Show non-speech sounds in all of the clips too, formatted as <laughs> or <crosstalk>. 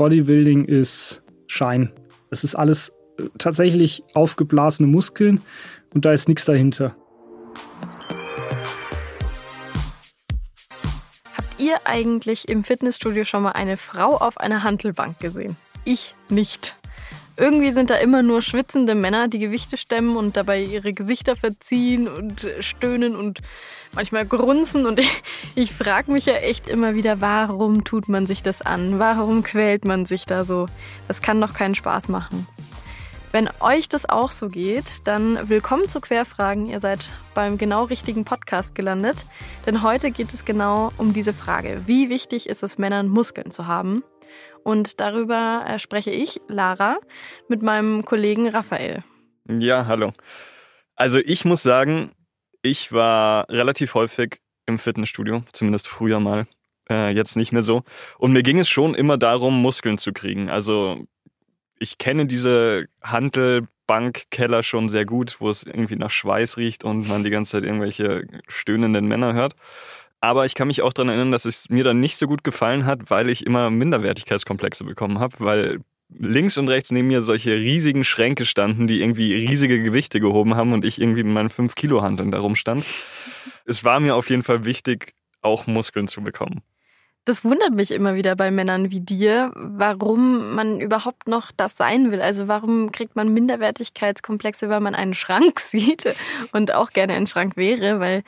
Bodybuilding ist Schein. Es ist alles äh, tatsächlich aufgeblasene Muskeln und da ist nichts dahinter. Habt ihr eigentlich im Fitnessstudio schon mal eine Frau auf einer Hantelbank gesehen? Ich nicht. Irgendwie sind da immer nur schwitzende Männer, die Gewichte stemmen und dabei ihre Gesichter verziehen und stöhnen und manchmal grunzen. Und <laughs> ich, ich frage mich ja echt immer wieder, warum tut man sich das an? Warum quält man sich da so? Das kann doch keinen Spaß machen. Wenn euch das auch so geht, dann willkommen zu Querfragen. Ihr seid beim genau richtigen Podcast gelandet. Denn heute geht es genau um diese Frage. Wie wichtig ist es, Männern Muskeln zu haben? Und darüber äh, spreche ich, Lara, mit meinem Kollegen Raphael. Ja, hallo. Also ich muss sagen, ich war relativ häufig im Fitnessstudio, zumindest früher mal, äh, jetzt nicht mehr so. Und mir ging es schon immer darum, Muskeln zu kriegen. Also ich kenne diese Handelbankkeller schon sehr gut, wo es irgendwie nach Schweiß riecht und man die ganze Zeit irgendwelche stöhnenden Männer hört. Aber ich kann mich auch daran erinnern, dass es mir dann nicht so gut gefallen hat, weil ich immer Minderwertigkeitskomplexe bekommen habe, weil links und rechts neben mir solche riesigen Schränke standen, die irgendwie riesige Gewichte gehoben haben und ich irgendwie mit meinen 5 Kilo Handeln darum stand. Es war mir auf jeden Fall wichtig, auch Muskeln zu bekommen. Das wundert mich immer wieder bei Männern wie dir, warum man überhaupt noch das sein will. Also warum kriegt man Minderwertigkeitskomplexe, weil man einen Schrank <laughs> sieht und auch gerne ein Schrank wäre, weil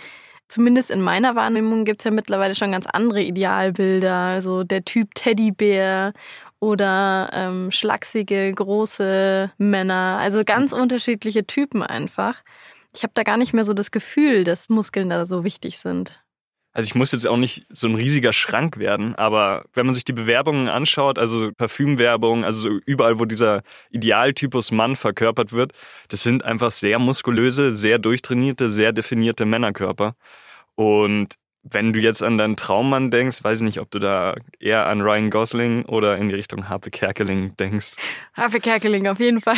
zumindest in meiner Wahrnehmung gibt es ja mittlerweile schon ganz andere Idealbilder. Also der Typ Teddybär oder ähm, schlachsige, große Männer. Also ganz unterschiedliche Typen einfach. Ich habe da gar nicht mehr so das Gefühl, dass Muskeln da so wichtig sind. Also ich muss jetzt auch nicht so ein riesiger Schrank werden, aber wenn man sich die Bewerbungen anschaut, also Parfümwerbung, also so überall, wo dieser Idealtypus Mann verkörpert wird, das sind einfach sehr muskulöse, sehr durchtrainierte, sehr definierte Männerkörper. Und wenn du jetzt an deinen Traummann denkst, weiß ich nicht, ob du da eher an Ryan Gosling oder in die Richtung Harpe Kerkeling denkst. <laughs> Harpe Kerkeling auf jeden Fall.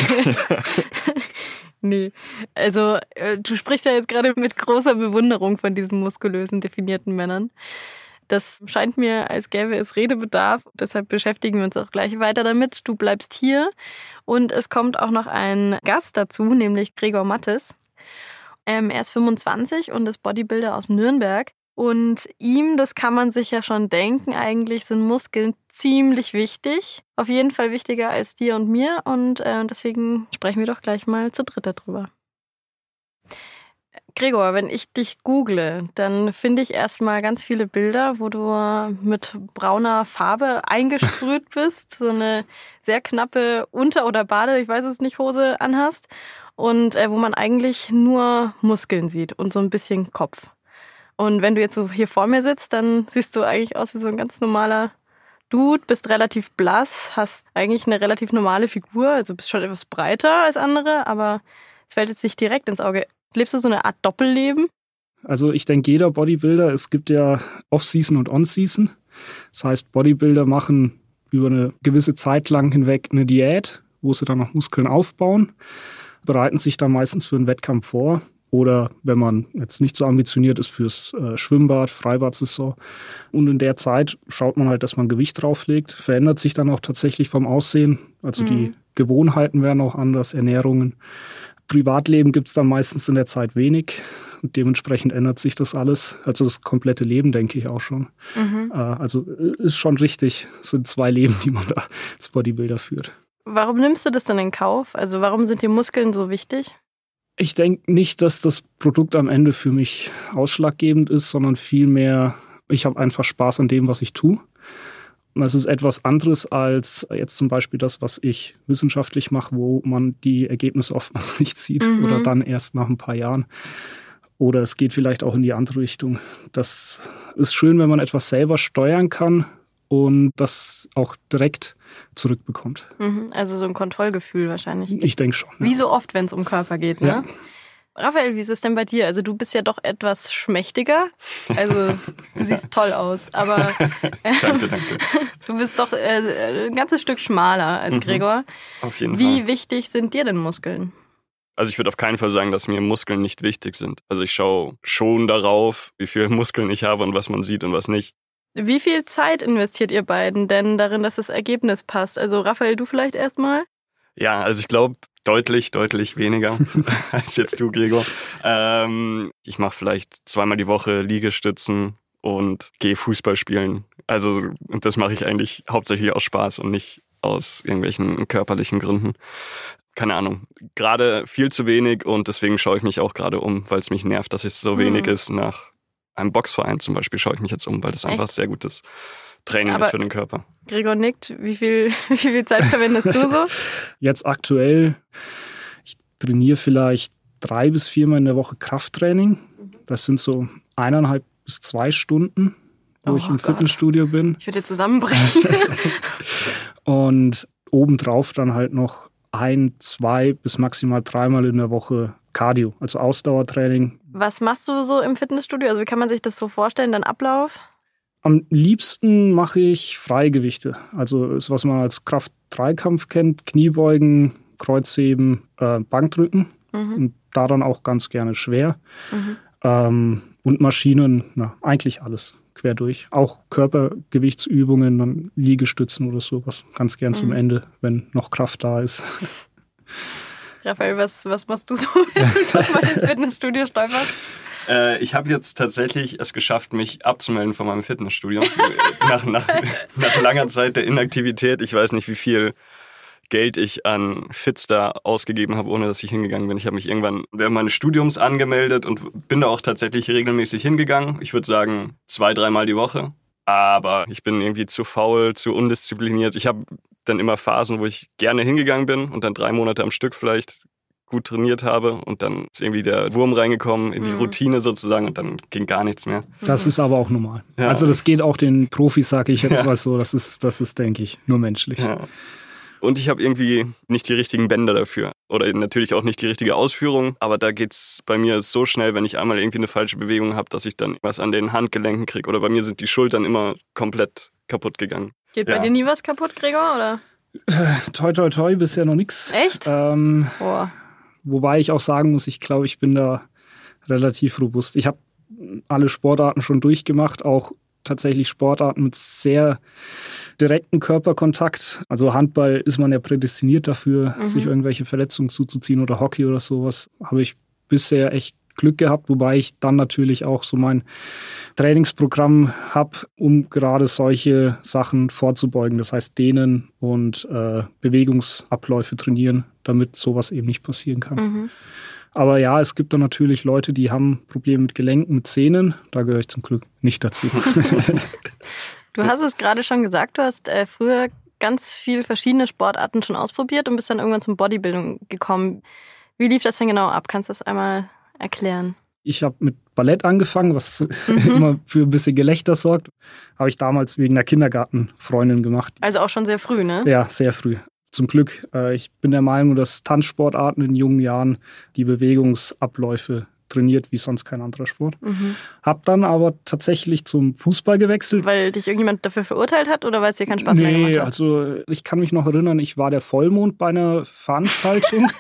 <laughs> nee, also äh, du sprichst ja jetzt gerade mit großer Bewunderung von diesen muskulösen, definierten Männern. Das scheint mir, als gäbe es Redebedarf. Deshalb beschäftigen wir uns auch gleich weiter damit. Du bleibst hier und es kommt auch noch ein Gast dazu, nämlich Gregor Mattes. Ähm, er ist 25 und ist Bodybuilder aus Nürnberg. Und ihm, das kann man sich ja schon denken, eigentlich sind Muskeln ziemlich wichtig. Auf jeden Fall wichtiger als dir und mir. Und äh, deswegen sprechen wir doch gleich mal zu dritt darüber. Gregor, wenn ich dich google, dann finde ich erstmal ganz viele Bilder, wo du mit brauner Farbe eingesprüht <laughs> bist, so eine sehr knappe Unter- oder Bade, ich weiß es nicht, Hose anhast und äh, wo man eigentlich nur Muskeln sieht und so ein bisschen Kopf. Und wenn du jetzt so hier vor mir sitzt, dann siehst du eigentlich aus wie so ein ganz normaler Dude, bist relativ blass, hast eigentlich eine relativ normale Figur, also bist schon etwas breiter als andere, aber es fällt jetzt nicht direkt ins Auge. Lebst du so eine Art Doppelleben? Also ich denke, jeder Bodybuilder, es gibt ja Off-Season und On-Season. Das heißt, Bodybuilder machen über eine gewisse Zeit lang hinweg eine Diät, wo sie dann noch Muskeln aufbauen bereiten sich dann meistens für einen Wettkampf vor. Oder wenn man jetzt nicht so ambitioniert ist fürs äh, Schwimmbad, Freibad-Saison. Und in der Zeit schaut man halt, dass man Gewicht drauflegt. Verändert sich dann auch tatsächlich vom Aussehen. Also mhm. die Gewohnheiten werden auch anders, Ernährungen. Privatleben gibt es dann meistens in der Zeit wenig. Und dementsprechend ändert sich das alles. Also das komplette Leben, denke ich auch schon. Mhm. Äh, also äh, ist schon richtig. Es sind zwei Leben, <laughs> die man da als Bodybuilder führt. Warum nimmst du das denn in Kauf? Also warum sind die Muskeln so wichtig? Ich denke nicht, dass das Produkt am Ende für mich ausschlaggebend ist, sondern vielmehr, ich habe einfach Spaß an dem, was ich tue. Das ist etwas anderes als jetzt zum Beispiel das, was ich wissenschaftlich mache, wo man die Ergebnisse oftmals <laughs> nicht sieht mhm. oder dann erst nach ein paar Jahren. Oder es geht vielleicht auch in die andere Richtung. Das ist schön, wenn man etwas selber steuern kann und das auch direkt zurückbekommt. Mhm, also so ein Kontrollgefühl wahrscheinlich. Ich denke schon. Ja. Wie so oft, wenn es um Körper geht, ne? Ja. Raphael, wie ist es denn bei dir? Also du bist ja doch etwas schmächtiger. Also du <laughs> siehst toll aus, aber äh, <laughs> danke, danke. <laughs> du bist doch äh, ein ganzes Stück schmaler als mhm. Gregor. Auf jeden wie Fall. Wie wichtig sind dir denn Muskeln? Also ich würde auf keinen Fall sagen, dass mir Muskeln nicht wichtig sind. Also ich schaue schon darauf, wie viele Muskeln ich habe und was man sieht und was nicht. Wie viel Zeit investiert ihr beiden denn darin, dass das Ergebnis passt? Also Raphael, du vielleicht erstmal? Ja, also ich glaube deutlich, deutlich weniger <laughs> als jetzt du, Gregor. Ähm, ich mache vielleicht zweimal die Woche Liegestützen und gehe Fußball spielen. Also und das mache ich eigentlich hauptsächlich aus Spaß und nicht aus irgendwelchen körperlichen Gründen. Keine Ahnung, gerade viel zu wenig und deswegen schaue ich mich auch gerade um, weil es mich nervt, dass es so wenig mhm. ist. Nach einem Boxverein zum Beispiel schaue ich mich jetzt um, weil das einfach Echt? sehr gutes Training Aber ist für den Körper. Gregor nickt, wie viel, <laughs> wie viel Zeit verwendest du so? <laughs> Jetzt aktuell, ich trainiere vielleicht drei bis viermal in der Woche Krafttraining. Das sind so eineinhalb bis zwei Stunden, wo oh ich im Gott. Fitnessstudio bin. Ich würde zusammenbrechen. <laughs> und obendrauf dann halt noch ein, zwei bis maximal dreimal in der Woche Cardio, also Ausdauertraining. Was machst du so im Fitnessstudio? Also wie kann man sich das so vorstellen, dein Ablauf? Am liebsten mache ich Freigewichte. Also ist, was man als Kraft-Dreikampf kennt, Kniebeugen, Kreuzheben, äh, Bankdrücken. Mhm. Und da dann auch ganz gerne schwer. Mhm. Ähm, und Maschinen, na, eigentlich alles quer durch. Auch Körpergewichtsübungen, dann Liegestützen oder sowas. Ganz gern mhm. zum Ende, wenn noch Kraft da ist. Raphael, was, was machst du so, <laughs> wenn du mal ins <laughs> Fitnessstudio stolperst? Äh, ich habe jetzt tatsächlich es geschafft, mich abzumelden von meinem Fitnessstudio. <laughs> nach, nach, nach langer Zeit der Inaktivität. Ich weiß nicht, wie viel Geld ich an Fitstar ausgegeben habe, ohne dass ich hingegangen bin. Ich habe mich irgendwann während meines Studiums angemeldet und bin da auch tatsächlich regelmäßig hingegangen. Ich würde sagen zwei, dreimal die Woche. Aber ich bin irgendwie zu faul, zu undiszipliniert. Ich habe dann immer Phasen, wo ich gerne hingegangen bin und dann drei Monate am Stück vielleicht gut trainiert habe und dann ist irgendwie der Wurm reingekommen in die mhm. Routine sozusagen und dann ging gar nichts mehr. Das ist aber auch normal. Ja. Also das geht auch den Profis, sage ich jetzt ja. mal so. Das ist, das ist, denke ich, nur menschlich. Ja. Und ich habe irgendwie nicht die richtigen Bänder dafür. Oder natürlich auch nicht die richtige Ausführung. Aber da geht es bei mir so schnell, wenn ich einmal irgendwie eine falsche Bewegung habe, dass ich dann was an den Handgelenken kriege. Oder bei mir sind die Schultern immer komplett kaputt gegangen. Geht bei dir nie was kaputt, Gregor? Oder? <laughs> Toi, toi, toi, bisher noch nichts. Echt? Ähm, Boah. Wobei ich auch sagen muss, ich glaube, ich bin da relativ robust. Ich habe alle Sportarten schon durchgemacht, auch tatsächlich Sportarten mit sehr direkten Körperkontakt. Also Handball ist man ja prädestiniert dafür, mhm. sich irgendwelche Verletzungen zuzuziehen oder Hockey oder sowas. Habe ich bisher echt Glück gehabt, wobei ich dann natürlich auch so mein Trainingsprogramm habe, um gerade solche Sachen vorzubeugen. Das heißt, dehnen und äh, Bewegungsabläufe trainieren, damit sowas eben nicht passieren kann. Mhm. Aber ja, es gibt dann natürlich Leute, die haben Probleme mit Gelenken, mit Zähnen. Da gehöre ich zum Glück nicht dazu. <laughs> du hast es gerade schon gesagt, du hast äh, früher ganz viele verschiedene Sportarten schon ausprobiert und bist dann irgendwann zum Bodybuilding gekommen. Wie lief das denn genau ab? Kannst du das einmal erklären? Ich habe mit Ballett angefangen, was <laughs> mhm. immer für ein bisschen Gelächter sorgt. Habe ich damals wegen der Kindergartenfreundin gemacht. Also auch schon sehr früh, ne? Ja, sehr früh zum Glück. Äh, ich bin der Meinung, dass Tanzsportarten in jungen Jahren die Bewegungsabläufe trainiert wie sonst kein anderer Sport. Mhm. Hab dann aber tatsächlich zum Fußball gewechselt. Weil dich irgendjemand dafür verurteilt hat oder weil es dir keinen Spaß nee, mehr gemacht hat? Nee, also ich kann mich noch erinnern, ich war der Vollmond bei einer Veranstaltung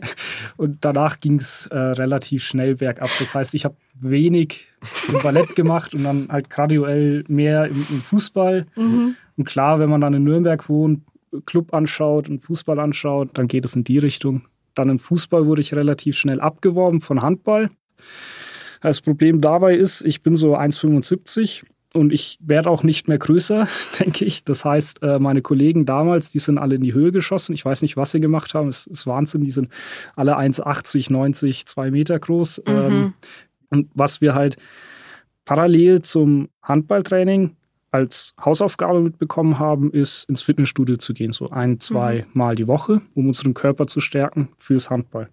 <laughs> und danach ging es äh, relativ schnell bergab. Das heißt, ich habe wenig im Ballett gemacht und dann halt graduell mehr im, im Fußball. Mhm. Und klar, wenn man dann in Nürnberg wohnt, Club anschaut und Fußball anschaut, dann geht es in die Richtung. Dann im Fußball wurde ich relativ schnell abgeworben von Handball. Das Problem dabei ist, ich bin so 1,75 und ich werde auch nicht mehr größer, <laughs> denke ich. Das heißt, äh, meine Kollegen damals, die sind alle in die Höhe geschossen. Ich weiß nicht, was sie gemacht haben. Es ist Wahnsinn. Die sind alle 1,80, 90, 2 Meter groß. Mhm. Ähm, und was wir halt parallel zum Handballtraining als Hausaufgabe mitbekommen haben, ist ins Fitnessstudio zu gehen, so ein, zwei mhm. Mal die Woche, um unseren Körper zu stärken fürs Handball.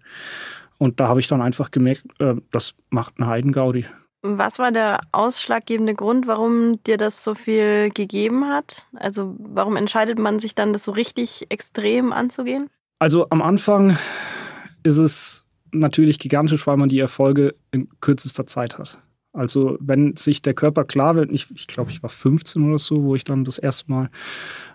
Und da habe ich dann einfach gemerkt, äh, das macht einen Heidengaudi. Was war der ausschlaggebende Grund, warum dir das so viel gegeben hat? Also warum entscheidet man sich dann, das so richtig extrem anzugehen? Also am Anfang ist es natürlich gigantisch, weil man die Erfolge in kürzester Zeit hat. Also wenn sich der Körper klar wird, ich, ich glaube, ich war 15 oder so, wo ich dann das erste Mal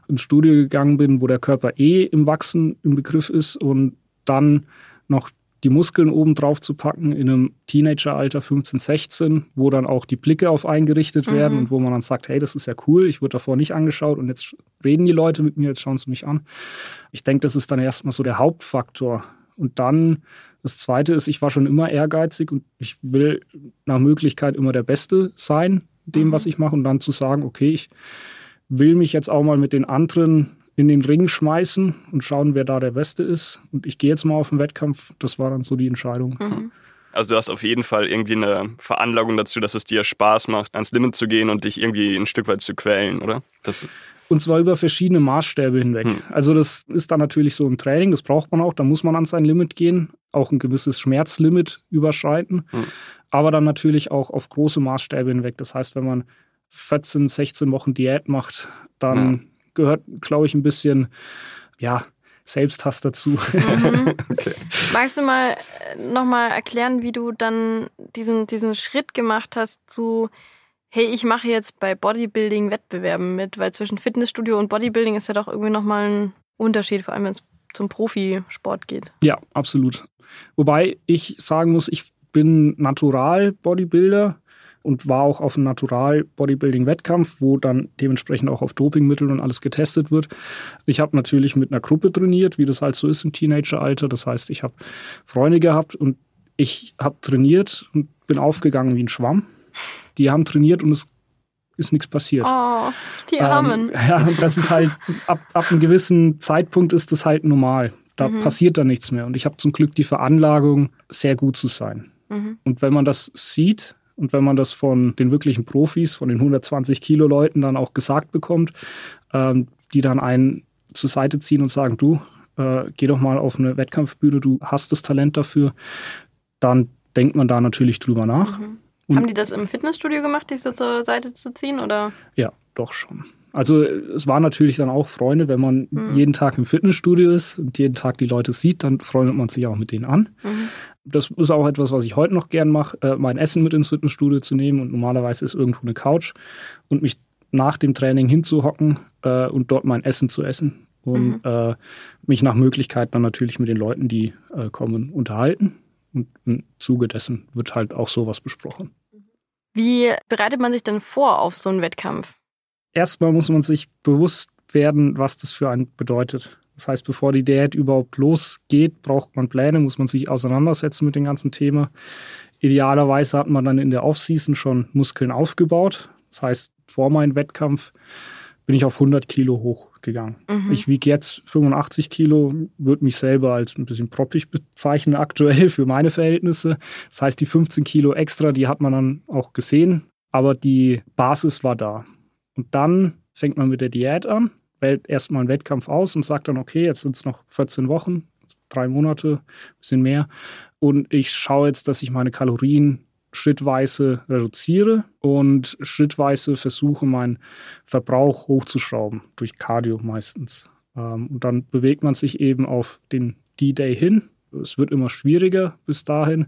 ins Studio gegangen bin, wo der Körper eh im Wachsen im Begriff ist und dann noch die Muskeln oben drauf zu packen in einem Teenageralter 15, 16, wo dann auch die Blicke auf eingerichtet mhm. werden und wo man dann sagt, hey, das ist ja cool, ich wurde davor nicht angeschaut und jetzt reden die Leute mit mir, jetzt schauen sie mich an. Ich denke, das ist dann erstmal so der Hauptfaktor. Und dann das Zweite ist, ich war schon immer ehrgeizig und ich will nach Möglichkeit immer der Beste sein, dem, mhm. was ich mache. Und dann zu sagen, okay, ich will mich jetzt auch mal mit den anderen in den Ring schmeißen und schauen, wer da der Beste ist. Und ich gehe jetzt mal auf den Wettkampf. Das war dann so die Entscheidung. Mhm. Also du hast auf jeden Fall irgendwie eine Veranlagung dazu, dass es dir Spaß macht, ans Limit zu gehen und dich irgendwie ein Stück weit zu quälen, oder? Das und zwar über verschiedene Maßstäbe hinweg. Hm. Also das ist dann natürlich so im Training, das braucht man auch, da muss man an sein Limit gehen, auch ein gewisses Schmerzlimit überschreiten, hm. aber dann natürlich auch auf große Maßstäbe hinweg. Das heißt, wenn man 14, 16 Wochen Diät macht, dann ja. Gehört, glaube ich, ein bisschen, ja, Selbsthass dazu. Mhm. <laughs> okay. Magst du mal äh, nochmal erklären, wie du dann diesen, diesen Schritt gemacht hast zu, hey, ich mache jetzt bei Bodybuilding-Wettbewerben mit, weil zwischen Fitnessstudio und Bodybuilding ist ja doch irgendwie nochmal ein Unterschied, vor allem wenn es zum Profisport geht. Ja, absolut. Wobei ich sagen muss, ich bin Natural-Bodybuilder und war auch auf einem Natural-Bodybuilding-Wettkampf, wo dann dementsprechend auch auf Dopingmittel und alles getestet wird. Ich habe natürlich mit einer Gruppe trainiert, wie das halt so ist im Teenageralter. Das heißt, ich habe Freunde gehabt und ich habe trainiert und bin aufgegangen wie ein Schwamm. Die haben trainiert und es ist nichts passiert. Oh, die ähm, Armen. Ähm, <laughs> ja, das ist halt, ab, ab einem gewissen Zeitpunkt ist das halt normal. Da mhm. passiert dann nichts mehr. Und ich habe zum Glück die Veranlagung, sehr gut zu sein. Mhm. Und wenn man das sieht und wenn man das von den wirklichen Profis, von den 120 Kilo Leuten dann auch gesagt bekommt, ähm, die dann einen zur Seite ziehen und sagen, du, äh, geh doch mal auf eine Wettkampfbühne, du hast das Talent dafür, dann denkt man da natürlich drüber nach. Mhm. Haben die das im Fitnessstudio gemacht, dich so zur Seite zu ziehen? Oder? Ja, doch schon. Also es waren natürlich dann auch Freunde, wenn man mhm. jeden Tag im Fitnessstudio ist und jeden Tag die Leute sieht, dann freundet man sich auch mit denen an. Mhm. Das ist auch etwas, was ich heute noch gern mache, äh, mein Essen mit ins Fitnessstudio zu nehmen und normalerweise ist irgendwo eine Couch und mich nach dem Training hinzuhocken äh, und dort mein Essen zu essen und mhm. äh, mich nach Möglichkeit dann natürlich mit den Leuten, die äh, kommen, unterhalten. Und im Zuge dessen wird halt auch sowas besprochen. Wie bereitet man sich denn vor auf so einen Wettkampf? Erstmal muss man sich bewusst werden, was das für einen bedeutet. Das heißt, bevor die Diät überhaupt losgeht, braucht man Pläne, muss man sich auseinandersetzen mit dem ganzen Thema. Idealerweise hat man dann in der Offseason schon Muskeln aufgebaut. Das heißt, vor meinem Wettkampf bin ich auf 100 Kilo hochgegangen. Mhm. Ich wiege jetzt 85 Kilo, würde mich selber als ein bisschen proppig bezeichnen aktuell für meine Verhältnisse. Das heißt, die 15 Kilo extra, die hat man dann auch gesehen, aber die Basis war da. Und dann fängt man mit der Diät an, erstmal einen Wettkampf aus und sagt dann, okay, jetzt sind es noch 14 Wochen, drei Monate, ein bisschen mehr. Und ich schaue jetzt, dass ich meine Kalorien schrittweise reduziere und schrittweise versuche, meinen Verbrauch hochzuschrauben, durch Cardio meistens. Ähm, und dann bewegt man sich eben auf den D-Day hin. Es wird immer schwieriger bis dahin.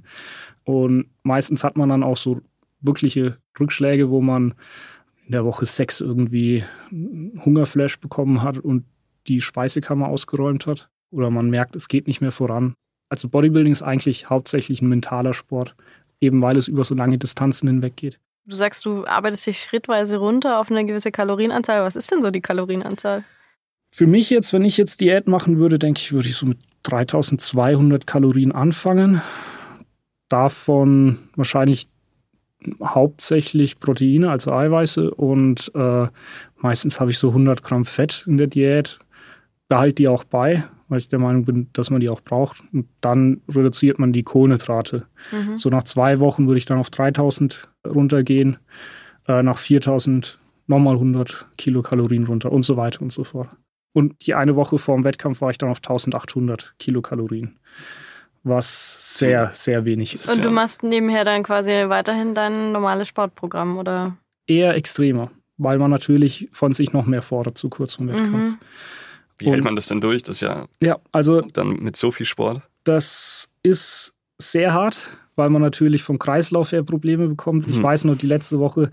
Und meistens hat man dann auch so wirkliche Rückschläge, wo man in der Woche sechs irgendwie Hungerflash bekommen hat und die Speisekammer ausgeräumt hat. Oder man merkt, es geht nicht mehr voran. Also Bodybuilding ist eigentlich hauptsächlich ein mentaler Sport eben weil es über so lange Distanzen hinweg geht. Du sagst, du arbeitest dich schrittweise runter auf eine gewisse Kalorienanzahl. Was ist denn so die Kalorienanzahl? Für mich jetzt, wenn ich jetzt Diät machen würde, denke ich, würde ich so mit 3200 Kalorien anfangen. Davon wahrscheinlich hauptsächlich Proteine, also Eiweiße und äh, meistens habe ich so 100 Gramm Fett in der Diät. Behalte die auch bei, weil ich der Meinung bin, dass man die auch braucht. Und dann reduziert man die Kohlenhydrate. Mhm. So nach zwei Wochen würde ich dann auf 3000 runtergehen, äh, nach 4000 nochmal 100 Kilokalorien runter und so weiter und so fort. Und die eine Woche vor dem Wettkampf war ich dann auf 1800 Kilokalorien, was sehr, sehr wenig ist. Und du machst nebenher dann quasi weiterhin dein normales Sportprogramm, oder? Eher extremer, weil man natürlich von sich noch mehr fordert zu kurz vom Wettkampf. Mhm. Wie hält man das denn durch? Das ist ja, ja also, dann mit so viel Sport. Das ist sehr hart, weil man natürlich vom Kreislauf her Probleme bekommt. Ich mhm. weiß nur, die letzte Woche,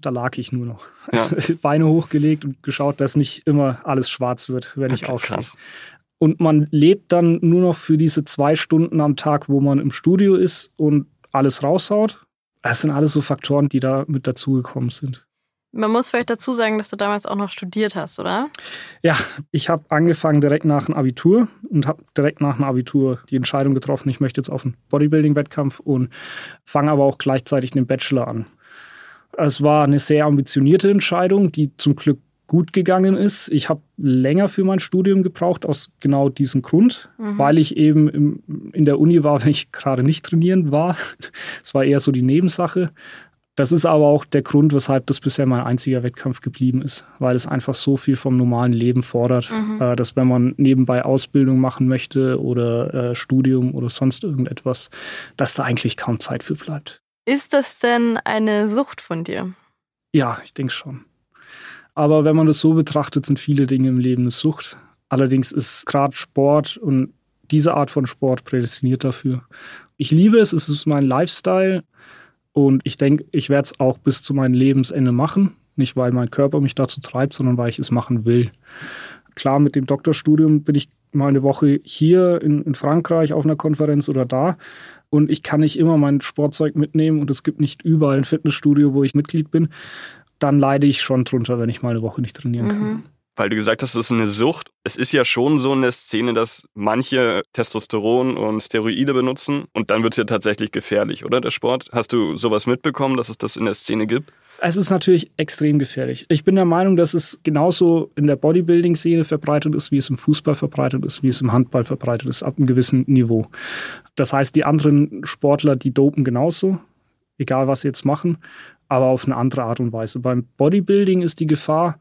da lag ich nur noch. Ja. <laughs> Beine hochgelegt und geschaut, dass nicht immer alles schwarz wird, wenn okay, ich aufstehe. Und man lebt dann nur noch für diese zwei Stunden am Tag, wo man im Studio ist und alles raushaut. Das sind alles so Faktoren, die da mit dazugekommen sind. Man muss vielleicht dazu sagen, dass du damals auch noch studiert hast, oder? Ja, ich habe angefangen direkt nach dem Abitur und habe direkt nach dem Abitur die Entscheidung getroffen, ich möchte jetzt auf einen Bodybuilding-Wettkampf und fange aber auch gleichzeitig den Bachelor an. Es war eine sehr ambitionierte Entscheidung, die zum Glück gut gegangen ist. Ich habe länger für mein Studium gebraucht, aus genau diesem Grund, mhm. weil ich eben im, in der Uni war, <laughs> wenn ich gerade nicht trainieren war. Es war eher so die Nebensache. Das ist aber auch der Grund, weshalb das bisher mein einziger Wettkampf geblieben ist, weil es einfach so viel vom normalen Leben fordert, mhm. äh, dass wenn man nebenbei Ausbildung machen möchte oder äh, Studium oder sonst irgendetwas, dass da eigentlich kaum Zeit für bleibt. Ist das denn eine Sucht von dir? Ja, ich denke schon. Aber wenn man das so betrachtet, sind viele Dinge im Leben eine Sucht. Allerdings ist gerade Sport und diese Art von Sport prädestiniert dafür. Ich liebe es, es ist mein Lifestyle und ich denke, ich werde es auch bis zu meinem Lebensende machen. Nicht, weil mein Körper mich dazu treibt, sondern weil ich es machen will. Klar, mit dem Doktorstudium bin ich mal eine Woche hier in, in Frankreich auf einer Konferenz oder da. Und ich kann nicht immer mein Sportzeug mitnehmen und es gibt nicht überall ein Fitnessstudio, wo ich Mitglied bin dann leide ich schon drunter, wenn ich mal eine Woche nicht trainieren kann. Mhm. Weil du gesagt hast, das ist eine Sucht. Es ist ja schon so in der Szene, dass manche Testosteron und Steroide benutzen und dann wird es ja tatsächlich gefährlich, oder der Sport? Hast du sowas mitbekommen, dass es das in der Szene gibt? Es ist natürlich extrem gefährlich. Ich bin der Meinung, dass es genauso in der Bodybuilding-Szene verbreitet ist, wie es im Fußball verbreitet ist, wie es im Handball verbreitet ist, ab einem gewissen Niveau. Das heißt, die anderen Sportler, die dopen genauso, egal was sie jetzt machen aber auf eine andere Art und Weise. Beim Bodybuilding ist die Gefahr,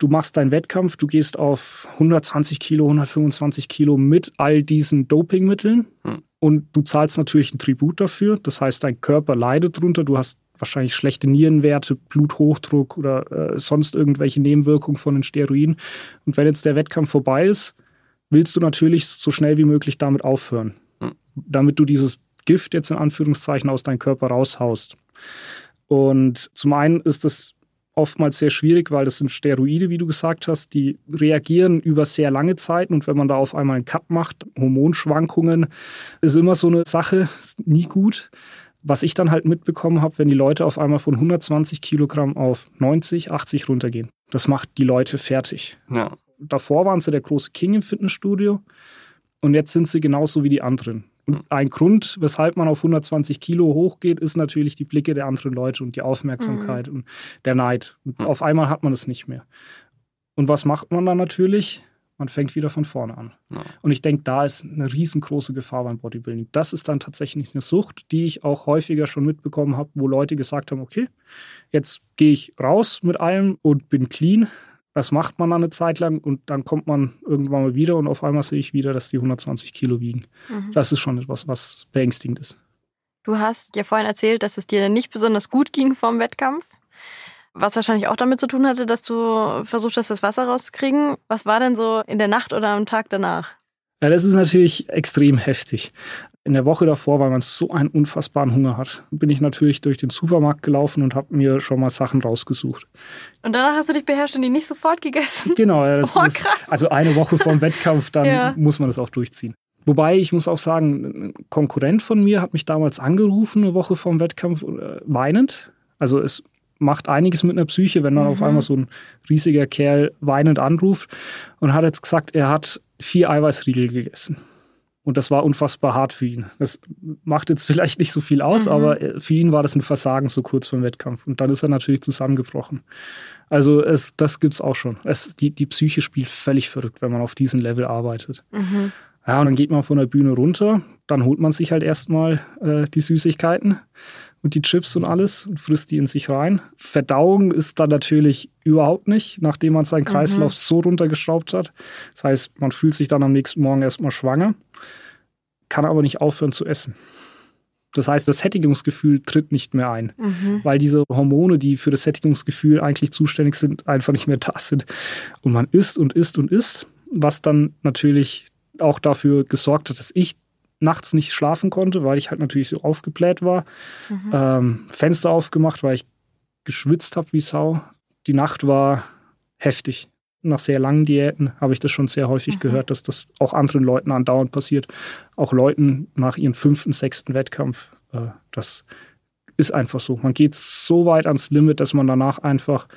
du machst deinen Wettkampf, du gehst auf 120 Kilo, 125 Kilo mit all diesen Dopingmitteln hm. und du zahlst natürlich ein Tribut dafür. Das heißt, dein Körper leidet drunter, du hast wahrscheinlich schlechte Nierenwerte, Bluthochdruck oder äh, sonst irgendwelche Nebenwirkungen von den Steroiden. Und wenn jetzt der Wettkampf vorbei ist, willst du natürlich so schnell wie möglich damit aufhören, hm. damit du dieses Gift jetzt in Anführungszeichen aus deinem Körper raushaust. Und zum einen ist das oftmals sehr schwierig, weil das sind Steroide, wie du gesagt hast, die reagieren über sehr lange Zeit und wenn man da auf einmal einen Cut macht, Hormonschwankungen, ist immer so eine Sache, ist nie gut. Was ich dann halt mitbekommen habe, wenn die Leute auf einmal von 120 Kilogramm auf 90, 80 runtergehen. Das macht die Leute fertig. Ja. Davor waren sie der große King im Fitnessstudio und jetzt sind sie genauso wie die anderen. Und ein Grund, weshalb man auf 120 Kilo hochgeht, ist natürlich die Blicke der anderen Leute und die Aufmerksamkeit mhm. und der Neid. Und mhm. auf einmal hat man es nicht mehr. Und was macht man dann natürlich? Man fängt wieder von vorne an. Ja. Und ich denke, da ist eine riesengroße Gefahr beim Bodybuilding. Das ist dann tatsächlich eine Sucht, die ich auch häufiger schon mitbekommen habe, wo Leute gesagt haben, okay, jetzt gehe ich raus mit allem und bin clean, das macht man dann eine Zeit lang und dann kommt man irgendwann mal wieder und auf einmal sehe ich wieder, dass die 120 Kilo wiegen. Mhm. Das ist schon etwas, was beängstigend ist. Du hast ja vorhin erzählt, dass es dir nicht besonders gut ging vorm Wettkampf. Was wahrscheinlich auch damit zu tun hatte, dass du versucht hast, das Wasser rauszukriegen. Was war denn so in der Nacht oder am Tag danach? Ja, das ist natürlich extrem heftig. In der Woche davor, weil man so einen unfassbaren Hunger hat, bin ich natürlich durch den Supermarkt gelaufen und habe mir schon mal Sachen rausgesucht. Und danach hast du dich beherrscht und die nicht sofort gegessen? Genau, ja, das oh, ist also eine Woche vorm Wettkampf, dann ja. muss man das auch durchziehen. Wobei ich muss auch sagen, ein Konkurrent von mir hat mich damals angerufen, eine Woche vorm Wettkampf, äh, weinend. Also es macht einiges mit einer Psyche, wenn dann mhm. auf einmal so ein riesiger Kerl weinend anruft und hat jetzt gesagt, er hat vier Eiweißriegel gegessen. Und das war unfassbar hart für ihn. Das macht jetzt vielleicht nicht so viel aus, mhm. aber äh, für ihn war das ein Versagen so kurz vor dem Wettkampf. Und dann ist er natürlich zusammengebrochen. Also es, das gibt's auch schon. Es, die, die Psyche spielt völlig verrückt, wenn man auf diesem Level arbeitet. Mhm. Ja, und dann geht man von der Bühne runter, dann holt man sich halt erstmal äh, die Süßigkeiten und die Chips und alles und frisst die in sich rein. Verdauung ist dann natürlich überhaupt nicht, nachdem man seinen Kreislauf mhm. so runtergeschraubt hat. Das heißt, man fühlt sich dann am nächsten Morgen erstmal schwanger, kann aber nicht aufhören zu essen. Das heißt, das Sättigungsgefühl tritt nicht mehr ein, mhm. weil diese Hormone, die für das Sättigungsgefühl eigentlich zuständig sind, einfach nicht mehr da sind. Und man isst und isst und isst, was dann natürlich auch dafür gesorgt hat, dass ich nachts nicht schlafen konnte, weil ich halt natürlich so aufgebläht war. Mhm. Ähm, Fenster aufgemacht, weil ich geschwitzt habe wie Sau. Die Nacht war heftig. nach sehr langen Diäten habe ich das schon sehr häufig mhm. gehört, dass das auch anderen Leuten andauernd passiert. Auch Leuten nach ihrem fünften, sechsten Wettkampf. Äh, das ist einfach so. Man geht so weit ans Limit, dass man danach einfach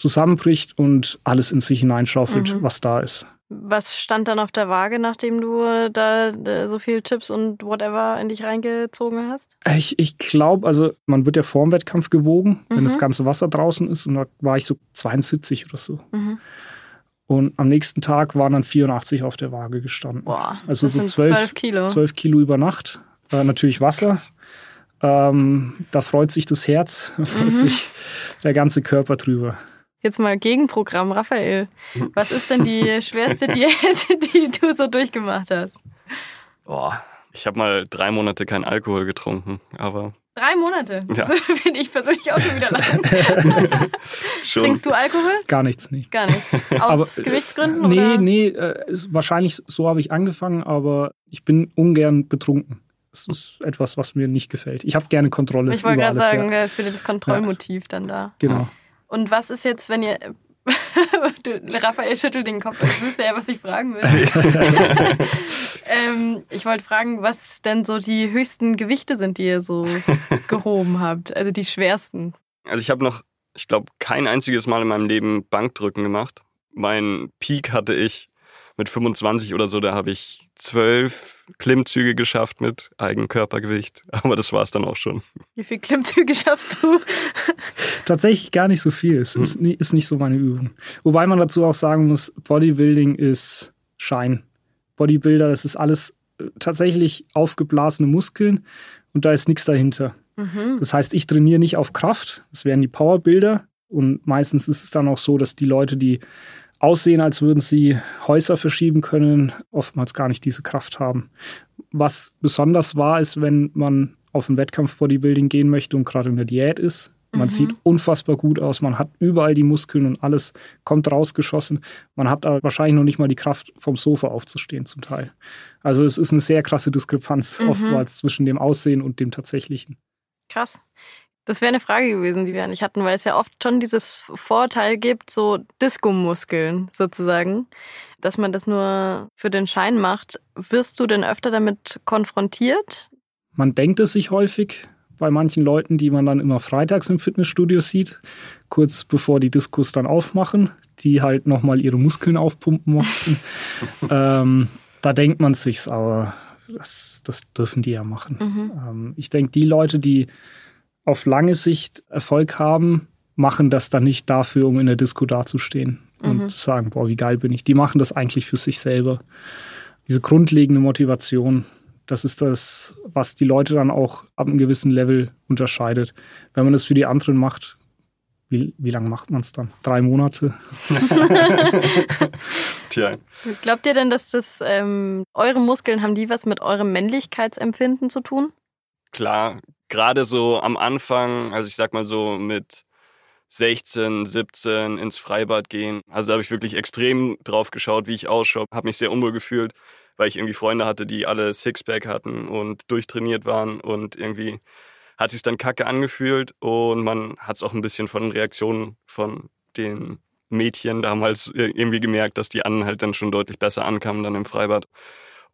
zusammenbricht und alles in sich hineinschaufelt, mhm. was da ist. Was stand dann auf der Waage, nachdem du da so viel Tipps und whatever in dich reingezogen hast? Ich, ich glaube, also man wird ja vor dem Wettkampf gewogen, mhm. wenn das ganze Wasser draußen ist. Und da war ich so 72 oder so. Mhm. Und am nächsten Tag waren dann 84 auf der Waage gestanden. Boah, also so 12, 12, Kilo. 12 Kilo über Nacht. Äh, natürlich Wasser. Ähm, da freut sich das Herz, da <laughs> freut mhm. sich der ganze Körper drüber. Jetzt mal Gegenprogramm, Raphael. <laughs> Was ist denn die schwerste Diät, <laughs> die du so durchgemacht hast? Boah, ich habe mal drei Monate keinen Alkohol getrunken, aber. Drei Monate? Ja. <laughs> Das finde ich persönlich auch schon wieder lang. schon. Trinkst du Alkohol? Gar nichts, nicht. Gar nichts. Aus aber, äh, Gewichtsgründen? Nee, oder? nee, äh, wahrscheinlich so habe ich angefangen, aber ich bin ungern betrunken. Das ist etwas, was mir nicht gefällt. Ich habe gerne Kontrolle. Ich wollte gerade sagen, ja. da ist wieder das Kontrollmotiv ja. dann da. Genau. Und was ist jetzt, wenn ihr. <laughs> du, Raphael schüttelt den Kopf, ich wüsste ja, was ich fragen will. <laughs> ähm, ich wollte fragen, was denn so die höchsten Gewichte sind, die ihr so gehoben habt. Also die schwersten. Also ich habe noch, ich glaube, kein einziges Mal in meinem Leben Bankdrücken gemacht. Mein Peak hatte ich mit 25 oder so, da habe ich zwölf Klimmzüge geschafft mit Eigenkörpergewicht. <laughs> Aber das war es dann auch schon. Wie viele Klimmzüge schaffst du? <laughs> Tatsächlich gar nicht so viel. Es hm. ist, ist nicht so meine Übung. Wobei man dazu auch sagen muss, Bodybuilding ist Schein. Bodybuilder, das ist alles äh, tatsächlich aufgeblasene Muskeln und da ist nichts dahinter. Mhm. Das heißt, ich trainiere nicht auf Kraft. Das wären die Powerbilder. Und meistens ist es dann auch so, dass die Leute, die aussehen, als würden sie Häuser verschieben können, oftmals gar nicht diese Kraft haben. Was besonders war, ist, wenn man auf ein Wettkampf-Bodybuilding gehen möchte und gerade in der Diät ist. Man mhm. sieht unfassbar gut aus, man hat überall die Muskeln und alles kommt rausgeschossen. Man hat aber wahrscheinlich noch nicht mal die Kraft, vom Sofa aufzustehen zum Teil. Also es ist eine sehr krasse Diskrepanz mhm. oftmals zwischen dem Aussehen und dem tatsächlichen. Krass. Das wäre eine Frage gewesen, die wir nicht hatten, weil es ja oft schon dieses Vorteil gibt, so Disco-Muskeln sozusagen, dass man das nur für den Schein macht. Wirst du denn öfter damit konfrontiert? Man denkt es sich häufig bei manchen Leuten, die man dann immer freitags im Fitnessstudio sieht, kurz bevor die Diskos dann aufmachen, die halt nochmal ihre Muskeln aufpumpen mochten. <laughs> ähm, da denkt man sich's, aber das, das dürfen die ja machen. Mhm. Ähm, ich denke, die Leute, die auf lange Sicht Erfolg haben, machen das dann nicht dafür, um in der Disco dazustehen und mhm. zu sagen, boah, wie geil bin ich. Die machen das eigentlich für sich selber. Diese grundlegende Motivation, das ist das, was die Leute dann auch ab einem gewissen Level unterscheidet. Wenn man das für die anderen macht, wie, wie lange macht man es dann? Drei Monate? <laughs> Tja. Glaubt ihr denn, dass das ähm, eure Muskeln haben die was mit eurem Männlichkeitsempfinden zu tun? Klar, gerade so am Anfang, also ich sag mal so mit 16, 17 ins Freibad gehen. Also da habe ich wirklich extrem drauf geschaut, wie ich ausschaue. Habe mich sehr unwohl gefühlt, weil ich irgendwie Freunde hatte, die alle Sixpack hatten und durchtrainiert waren und irgendwie hat sich dann kacke angefühlt und man hat es auch ein bisschen von Reaktionen von den Mädchen damals irgendwie gemerkt, dass die anderen halt dann schon deutlich besser ankamen dann im Freibad.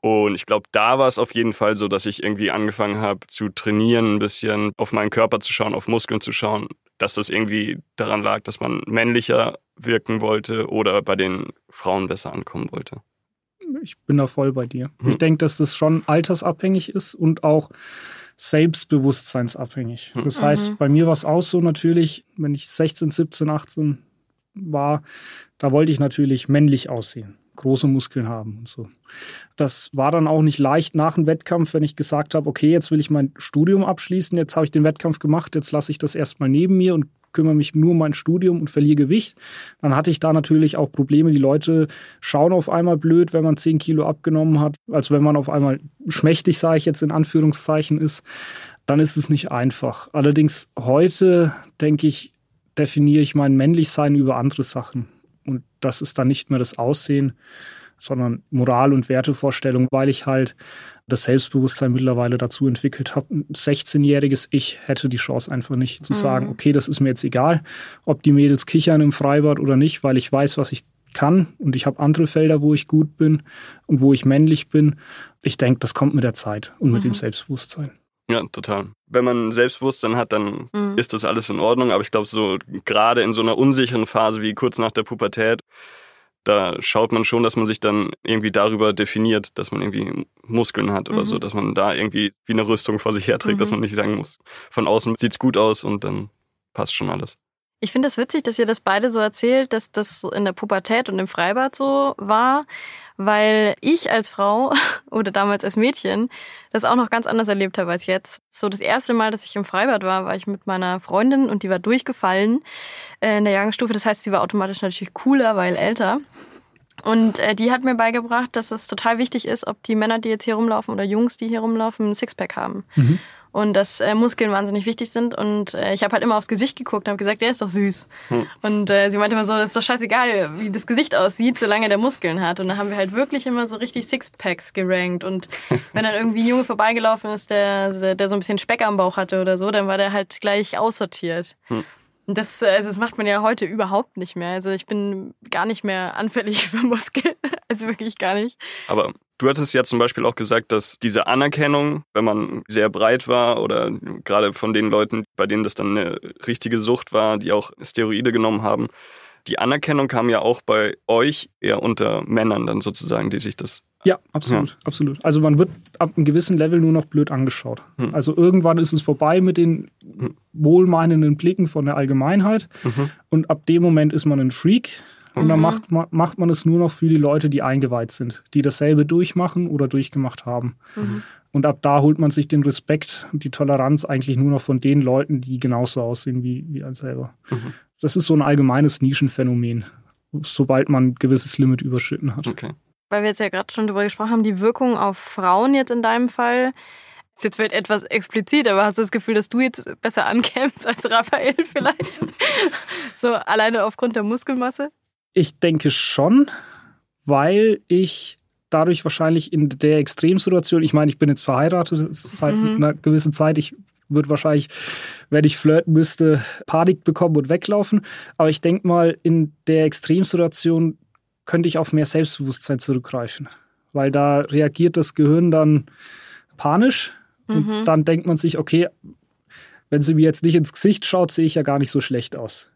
Und ich glaube, da war es auf jeden Fall so, dass ich irgendwie angefangen habe zu trainieren, ein bisschen auf meinen Körper zu schauen, auf Muskeln zu schauen, dass das irgendwie daran lag, dass man männlicher wirken wollte oder bei den Frauen besser ankommen wollte. Ich bin da voll bei dir. Hm. Ich denke, dass das schon altersabhängig ist und auch selbstbewusstseinsabhängig. Hm. Das heißt, mhm. bei mir war es auch so natürlich, wenn ich 16, 17, 18 war, da wollte ich natürlich männlich aussehen große Muskeln haben und so. Das war dann auch nicht leicht nach dem Wettkampf, wenn ich gesagt habe, okay, jetzt will ich mein Studium abschließen, jetzt habe ich den Wettkampf gemacht, jetzt lasse ich das erstmal neben mir und kümmere mich nur um mein Studium und verliere Gewicht. Dann hatte ich da natürlich auch Probleme. Die Leute schauen auf einmal blöd, wenn man 10 Kilo abgenommen hat, als wenn man auf einmal schmächtig, sage ich jetzt in Anführungszeichen, ist. Dann ist es nicht einfach. Allerdings heute, denke ich, definiere ich mein Männlichsein über andere Sachen. Und das ist dann nicht mehr das Aussehen, sondern Moral- und Wertevorstellung, weil ich halt das Selbstbewusstsein mittlerweile dazu entwickelt habe. Ein 16-jähriges Ich hätte die Chance einfach nicht zu sagen, mhm. okay, das ist mir jetzt egal, ob die Mädels kichern im Freibad oder nicht, weil ich weiß, was ich kann und ich habe andere Felder, wo ich gut bin und wo ich männlich bin. Ich denke, das kommt mit der Zeit und mit dem Mhm. Selbstbewusstsein. Ja, total. Wenn man Selbstbewusstsein hat, dann Mhm. ist das alles in Ordnung. Aber ich glaube, so gerade in so einer unsicheren Phase wie kurz nach der Pubertät, da schaut man schon, dass man sich dann irgendwie darüber definiert, dass man irgendwie Muskeln hat oder Mhm. so, dass man da irgendwie wie eine Rüstung vor sich herträgt, dass Mhm. man nicht sagen muss, von außen sieht's gut aus und dann passt schon alles. Ich finde es das witzig, dass ihr das beide so erzählt, dass das in der Pubertät und im Freibad so war, weil ich als Frau <laughs> oder damals als Mädchen das auch noch ganz anders erlebt habe als jetzt. So das erste Mal, dass ich im Freibad war, war ich mit meiner Freundin und die war durchgefallen äh, in der Jahrgangsstufe. Das heißt, sie war automatisch natürlich cooler, weil älter. Und äh, die hat mir beigebracht, dass es total wichtig ist, ob die Männer, die jetzt hier rumlaufen oder Jungs, die hier rumlaufen, ein Sixpack haben. Mhm. Und dass äh, Muskeln wahnsinnig wichtig sind. Und äh, ich habe halt immer aufs Gesicht geguckt und habe gesagt, der ist doch süß. Hm. Und äh, sie meinte immer so, das ist doch scheißegal, wie das Gesicht aussieht, solange der Muskeln hat. Und da haben wir halt wirklich immer so richtig Sixpacks gerankt. Und <laughs> wenn dann irgendwie ein Junge vorbeigelaufen ist, der, der so ein bisschen Speck am Bauch hatte oder so, dann war der halt gleich aussortiert. Hm. Das, also das macht man ja heute überhaupt nicht mehr. Also ich bin gar nicht mehr anfällig <laughs> für Muskeln. Also wirklich gar nicht. Aber du hattest ja zum Beispiel auch gesagt, dass diese Anerkennung, wenn man sehr breit war oder gerade von den Leuten, bei denen das dann eine richtige Sucht war, die auch Steroide genommen haben, die Anerkennung kam ja auch bei euch eher unter Männern dann sozusagen, die sich das. Ja, absolut, absolut. Also man wird ab einem gewissen Level nur noch blöd angeschaut. Hm. Also irgendwann ist es vorbei mit den Hm. wohlmeinenden Blicken von der Allgemeinheit Mhm. und ab dem Moment ist man ein Freak und dann Mhm. macht, ma- macht man es nur noch für die Leute, die eingeweiht sind, die dasselbe durchmachen oder durchgemacht haben. Mhm. Und ab da holt man sich den Respekt und die Toleranz eigentlich nur noch von den Leuten, die genauso aussehen wie, wie ein selber. Mhm. Das ist so ein allgemeines Nischenphänomen, sobald man ein gewisses Limit überschritten hat. Okay. Weil wir jetzt ja gerade schon darüber gesprochen haben, die Wirkung auf Frauen jetzt in deinem Fall. Ist jetzt wird etwas explizit, aber hast du das Gefühl, dass du jetzt besser ankämpfst als Raphael <laughs> vielleicht? so alleine aufgrund der Muskelmasse? Ich denke schon, weil ich dadurch wahrscheinlich in der Extremsituation, ich meine, ich bin jetzt verheiratet seit Mhm. einer gewissen Zeit, ich würde wahrscheinlich, wenn ich flirten müsste, Panik bekommen und weglaufen. Aber ich denke mal, in der Extremsituation könnte ich auf mehr Selbstbewusstsein zurückgreifen. Weil da reagiert das Gehirn dann panisch und Mhm. dann denkt man sich, okay, wenn sie mir jetzt nicht ins Gesicht schaut, sehe ich ja gar nicht so schlecht aus.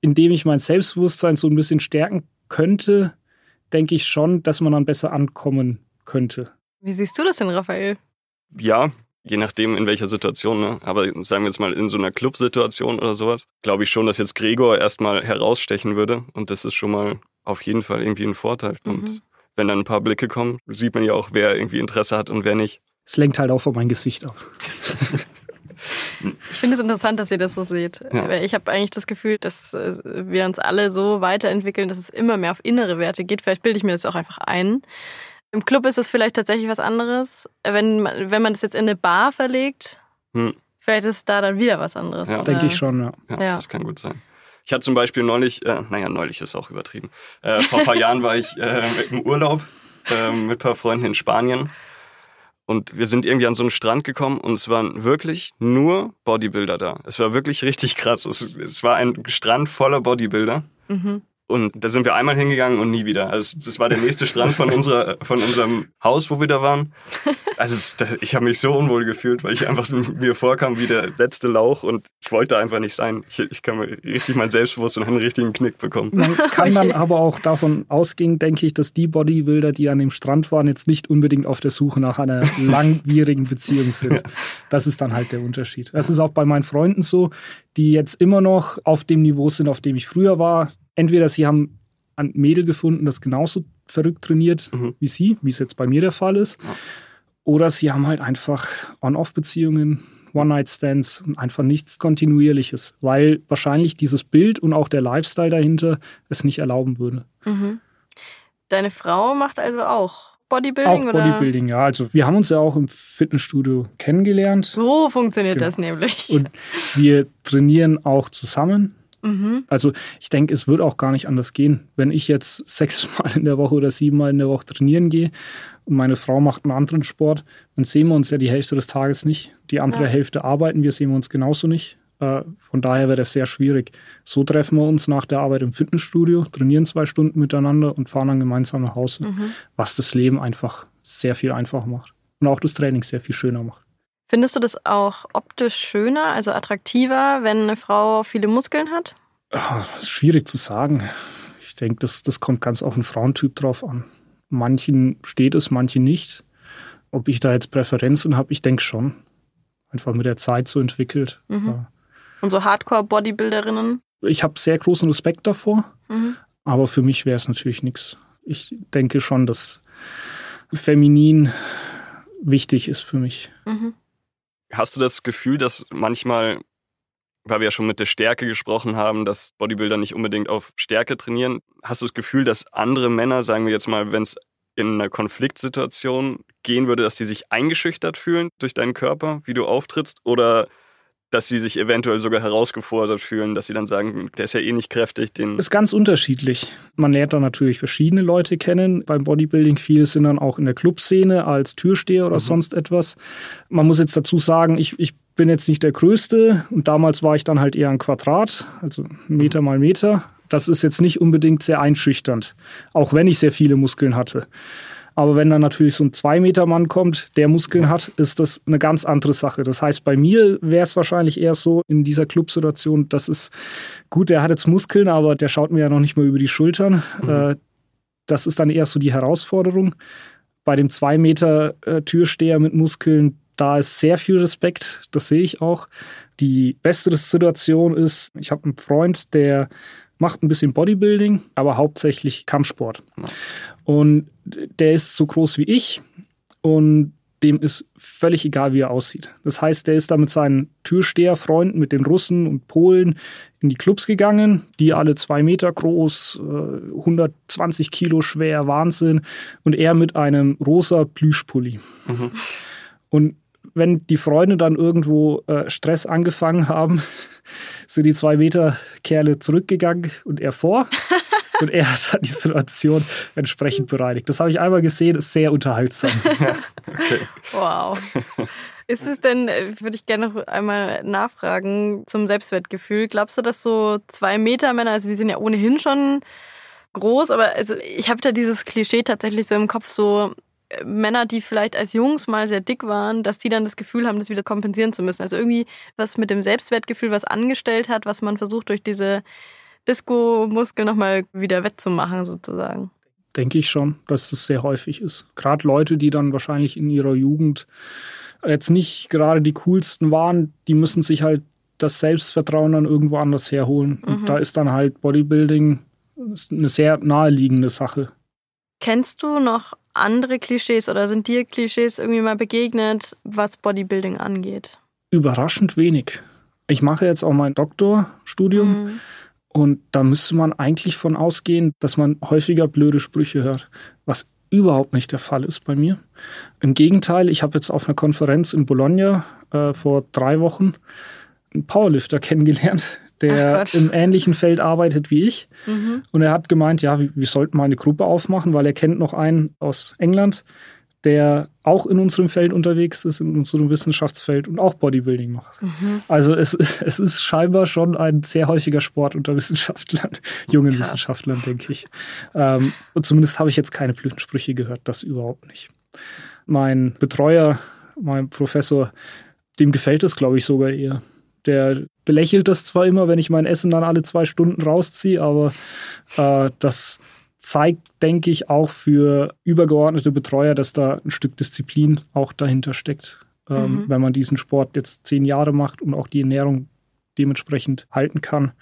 Indem ich mein Selbstbewusstsein so ein bisschen stärken könnte, denke ich schon, dass man dann besser ankommen könnte. Wie siehst du das denn, Raphael? Ja, je nachdem in welcher Situation, ne? aber sagen wir jetzt mal in so einer Clubsituation oder sowas, glaube ich schon, dass jetzt Gregor erstmal herausstechen würde und das ist schon mal auf jeden Fall irgendwie ein Vorteil. Mhm. Und wenn dann ein paar Blicke kommen, sieht man ja auch, wer irgendwie Interesse hat und wer nicht. Es lenkt halt auch von mein Gesicht ab. Ich finde es interessant, dass ihr das so seht. Ja. Ich habe eigentlich das Gefühl, dass äh, wir uns alle so weiterentwickeln, dass es immer mehr auf innere Werte geht. Vielleicht bilde ich mir das auch einfach ein. Im Club ist es vielleicht tatsächlich was anderes. Wenn man, wenn man das jetzt in eine Bar verlegt, Hm. vielleicht ist da dann wieder was anderes. Ja. Denke ich schon, ja. Ja, Ja. das kann gut sein. Ich hatte zum Beispiel neulich, äh, naja, neulich ist auch übertrieben. Äh, vor ein paar Jahren war ich äh, im Urlaub äh, mit ein paar Freunden in Spanien. Und wir sind irgendwie an so einen Strand gekommen und es waren wirklich nur Bodybuilder da. Es war wirklich richtig krass. Es, es war ein Strand voller Bodybuilder. Mhm. Und da sind wir einmal hingegangen und nie wieder. Also das war der nächste Strand von, unserer, von unserem Haus, wo wir da waren. Also es, da- ich habe mich so unwohl gefühlt, weil ich einfach mir vorkam wie der letzte Lauch und ich wollte einfach nicht sein. Ich, ich kann mir richtig mein Selbstbewusstsein einen richtigen Knick bekommen. Man kann dann aber auch davon ausgehen, denke ich, dass die Bodybuilder, die an dem Strand waren, jetzt nicht unbedingt auf der Suche nach einer <laughs> langwierigen Beziehung sind. Das ist dann halt der Unterschied. Das ist auch bei meinen Freunden so, die jetzt immer noch auf dem Niveau sind, auf dem ich früher war. Entweder sie haben ein Mädel gefunden, das genauso verrückt trainiert Mhm. wie sie, wie es jetzt bei mir der Fall ist. Ja. Oder sie haben halt einfach On-Off-Beziehungen, One-Night-Stands und einfach nichts Kontinuierliches, weil wahrscheinlich dieses Bild und auch der Lifestyle dahinter es nicht erlauben würde. Mhm. Deine Frau macht also auch Bodybuilding? Auch oder? Bodybuilding, ja. Also wir haben uns ja auch im Fitnessstudio kennengelernt So funktioniert Genau. das nämlich. und wir trainieren auch zusammen. Mhm. Also ich denke, es wird auch gar nicht anders gehen. Wenn ich jetzt sechsmal <laughs> in der Woche oder siebenmal in der Woche trainieren gehe und meine Frau macht einen anderen Sport, dann sehen wir uns ja die Hälfte des Tages nicht. Die andere Ja. Hälfte arbeiten wir, sehen wir uns genauso nicht. Äh, von daher wäre das sehr schwierig. So treffen wir uns nach der Arbeit im Fitnessstudio, trainieren zwei Stunden miteinander und fahren dann gemeinsam nach Hause, mhm. was das Leben einfach sehr viel einfacher macht und auch das Training sehr viel schöner macht. Findest du das auch optisch schöner, also attraktiver, wenn eine Frau viele Muskeln hat? Ach, das ist schwierig zu sagen. Ich denke, das, das kommt ganz auf den Frauentyp drauf an. Manchen steht es, manchen nicht. Ob ich da jetzt Präferenzen habe, ich denke schon. Einfach mit der Zeit so entwickelt. Mhm. Ja. Und so Hardcore-Bodybuilderinnen? Ich habe sehr großen Respekt davor, mhm. aber für mich wäre es natürlich nichts. Ich denke schon, dass feminin wichtig ist für mich. Mhm. Hast du das Gefühl, dass manchmal, weil wir ja schon mit der Stärke gesprochen haben, dass Bodybuilder nicht unbedingt auf Stärke trainieren, hast du das Gefühl, dass andere Männer, sagen wir jetzt mal, wenn es in einer Konfliktsituation gehen würde, dass die sich eingeschüchtert fühlen durch deinen Körper, wie du auftrittst? Oder dass sie sich eventuell sogar herausgefordert fühlen, dass sie dann sagen, der ist ja eh nicht kräftig. Den ist ganz unterschiedlich. Man lernt da natürlich verschiedene Leute kennen. Beim Bodybuilding viele sind dann auch in der Clubszene als Türsteher oder mhm. sonst etwas. Man muss jetzt dazu sagen, ich, ich bin jetzt nicht der Größte und damals war ich dann halt eher ein Quadrat, also Meter mal Meter. Das ist jetzt nicht unbedingt sehr einschüchternd, auch wenn ich sehr viele Muskeln hatte. Aber wenn dann natürlich so ein Zwei-Meter-Mann kommt, der Muskeln hat, ist das eine ganz andere Sache. Das heißt, bei mir wäre es wahrscheinlich eher so in dieser Clubsituation, das ist gut, der hat jetzt Muskeln, aber der schaut mir ja noch nicht mal über die Schultern. Mhm. Äh, das ist dann eher so die Herausforderung. Bei dem Zwei-Meter-Türsteher mit Muskeln, da ist sehr viel Respekt, das sehe ich auch. Die beste Situation ist, ich habe einen Freund, der macht ein bisschen Bodybuilding, aber hauptsächlich Kampfsport. Und der ist so groß wie ich und dem ist völlig egal, wie er aussieht. Das heißt, der ist da mit seinen Türsteherfreunden, mit den Russen und Polen in die Clubs gegangen, die alle zwei Meter groß, 120 äh, Kilo schwer, Wahnsinn. Und er mit einem rosa Plüschpulli. Mhm. Und wenn die Freunde dann irgendwo äh, Stress angefangen haben, <laughs> sind die zwei Meter Kerle zurückgegangen und er vor. <laughs> Und er hat dann die Situation entsprechend bereinigt. Das habe ich einmal gesehen, ist sehr unterhaltsam. <laughs> okay. Wow. Ist es denn, äh, würde ich gerne noch einmal nachfragen, zum Selbstwertgefühl. Glaubst du, dass so zwei Meter Männer, also die sind ja ohnehin schon groß, aber also ich habe da dieses Klischee tatsächlich so im Kopf, so Männer, die vielleicht als Jungs mal sehr dick waren, dass die dann das Gefühl haben, das wieder kompensieren zu müssen. Also irgendwie was mit dem Selbstwertgefühl was angestellt hat, was man versucht durch diese Disco-Muskel nochmal wieder wettzumachen, sozusagen. Denke ich schon, dass das sehr häufig ist. Gerade Leute, die dann wahrscheinlich in ihrer Jugend jetzt nicht gerade die coolsten waren, die müssen sich halt das Selbstvertrauen dann irgendwo anders herholen. Mhm. Und da ist dann halt Bodybuilding eine sehr naheliegende Sache. Kennst du noch andere Klischees oder sind dir Klischees irgendwie mal begegnet, was Bodybuilding angeht? Überraschend wenig. Ich mache jetzt auch mein Doktorstudium. Mhm. Und da müsste man eigentlich von ausgehen, dass man häufiger blöde Sprüche hört, was überhaupt nicht der Fall ist bei mir. Im Gegenteil, ich habe jetzt auf einer Konferenz in Bologna äh, vor drei Wochen einen Powerlifter <laughs> kennengelernt, der im ähnlichen Feld arbeitet wie ich. Mhm. Und er hat gemeint, ja, wir, wir sollten mal eine Gruppe aufmachen, weil er kennt noch einen aus England, der auch in unserem Feld unterwegs ist, in unserem Wissenschaftsfeld und auch Bodybuilding macht. Mhm. Also es ist, es ist scheinbar schon ein sehr häufiger Sport unter Wissenschaftlern, <laughs> jungen Krass. Wissenschaftlern, denke ich. Ähm, und zumindest habe ich jetzt keine Blütensprüche gehört, das überhaupt nicht. Mein Betreuer, mein Professor, dem gefällt es, glaube ich, sogar eher. Der belächelt das zwar immer, wenn ich mein Essen dann alle zwei Stunden rausziehe, aber äh, das zeigt, denke ich, auch für übergeordnete Betreuer, dass da ein Stück Disziplin auch dahinter steckt. Ähm, mhm. Wenn man diesen Sport jetzt zehn Jahre macht und auch die Ernährung dementsprechend halten kann,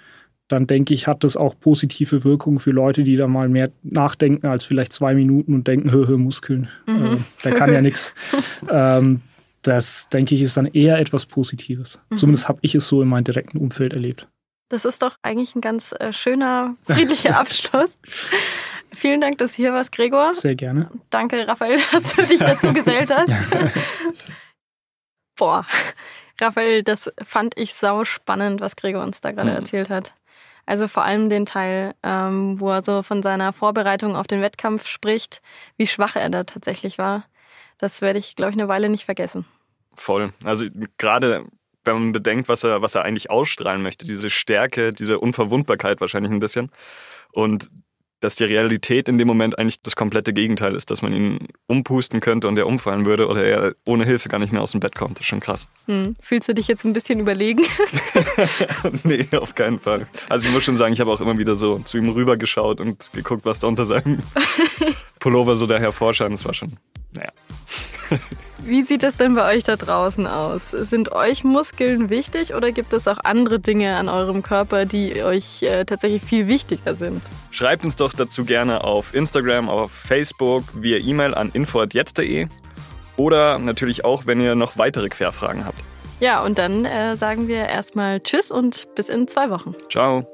dann denke ich, hat das auch positive Wirkungen für Leute, die da mal mehr nachdenken als vielleicht zwei Minuten und denken, hö, <laughs> hö Muskeln, mhm. äh, der kann ja nichts. <laughs> Ähm, das, denke ich, ist dann eher etwas Positives. Mhm. Zumindest habe ich es so in meinem direkten Umfeld erlebt. Das ist doch eigentlich ein ganz äh, schöner, friedlicher <laughs> Abschluss. Vielen Dank, dass du hier warst, Gregor. Sehr gerne. Danke, Raphael, <laughs> dass du dich dazu gesellt hast. <laughs> Boah, Raphael, das fand ich sau spannend, was Gregor uns da gerade mhm. erzählt hat. Also vor allem den Teil, ähm, wo er so von seiner Vorbereitung auf den Wettkampf spricht, wie schwach er da tatsächlich war. Das werde ich, glaube ich, eine Weile nicht vergessen. Voll. Also gerade wenn man bedenkt, was er, was er eigentlich ausstrahlen möchte. Diese Stärke, diese Unverwundbarkeit wahrscheinlich ein bisschen. Und dass die Realität in dem Moment eigentlich das komplette Gegenteil ist, dass man ihn umpusten könnte und er umfallen würde oder er ohne Hilfe gar nicht mehr aus dem Bett kommt. Das ist schon krass. Hm. Fühlst du dich jetzt ein bisschen überlegen? <laughs> nee, auf keinen Fall. Also ich muss schon sagen, ich habe auch immer wieder so zu ihm rübergeschaut und geguckt, was da unter seinem <laughs> Pullover so daher vorscheint. Das war schon, naja. Wie sieht es denn bei euch da draußen aus? Sind euch Muskeln wichtig oder gibt es auch andere Dinge an eurem Körper, die euch äh, tatsächlich viel wichtiger sind? Schreibt uns doch dazu gerne auf Instagram, auf Facebook, via E-Mail an info.jetzt.de oder natürlich auch, wenn ihr noch weitere Querfragen habt. Ja, und dann äh, sagen wir erstmal Tschüss und bis in zwei Wochen. Ciao.